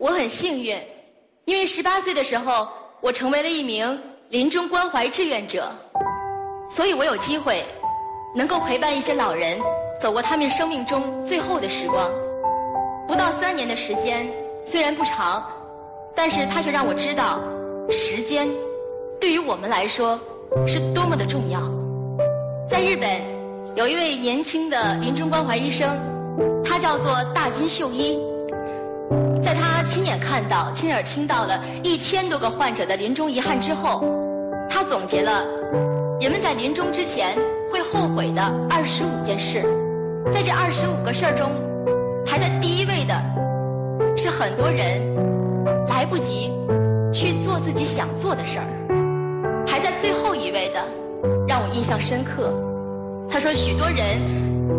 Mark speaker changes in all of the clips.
Speaker 1: 我很幸运，因为十八岁的时候，我成为了一名临终关怀志愿者，所以我有机会能够陪伴一些老人走过他们生命中最后的时光。不到三年的时间，虽然不长，但是它却让我知道，时间对于我们来说是多么的重要。在日本，有一位年轻的临终关怀医生，他叫做大金秀一。他亲眼看到、亲耳听到了一千多个患者的临终遗憾之后，他总结了人们在临终之前会后悔的二十五件事。在这二十五个事儿中，排在第一位的是很多人来不及去做自己想做的事儿。排在最后一位的让我印象深刻。他说，许多人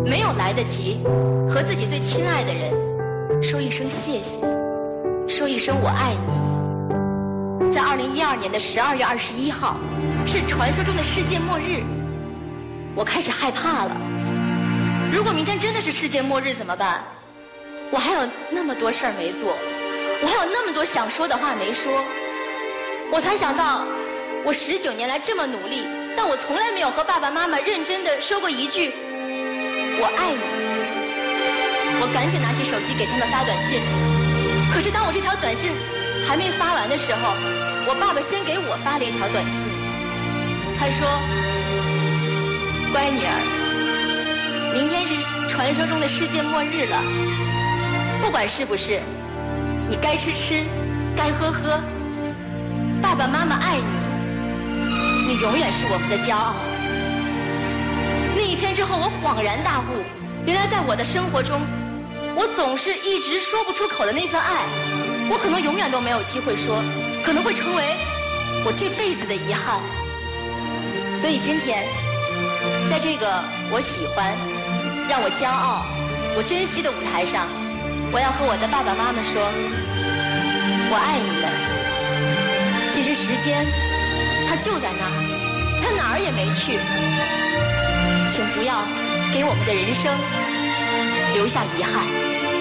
Speaker 1: 没有来得及和自己最亲爱的人说一声谢谢，说一声我爱你。在二零一二年的十二月二十一号，是传说中的世界末日，我开始害怕了。如果明天真的是世界末日怎么办？我还有那么多事儿没做，我还有那么多想说的话没说，我才想到，我十九年来这么努力，但我从来没有和爸爸妈妈认真的说过一句“我爱你”。我赶紧拿起手机给他们发短信，条短信还没发完的时候，我爸爸先给我发了一条短信，他说：“乖女儿，明天是传说中的世界末日了。”不管是不是，你该吃吃，该喝喝。爸爸妈妈爱你，你永远是我们的骄傲。那一天之后，我恍然大悟，原来在我的生活中，我总是一直说不出口的那份爱，我可能永远都没有机会说，可能会成为我这辈子的遗憾。所以今天，在这个我喜欢、让我骄傲、我珍惜的舞台上。我要和我的爸爸妈妈说，我爱你们。其实时间它就在那儿，它哪儿也没去。请不要给我们的人生留下遗憾。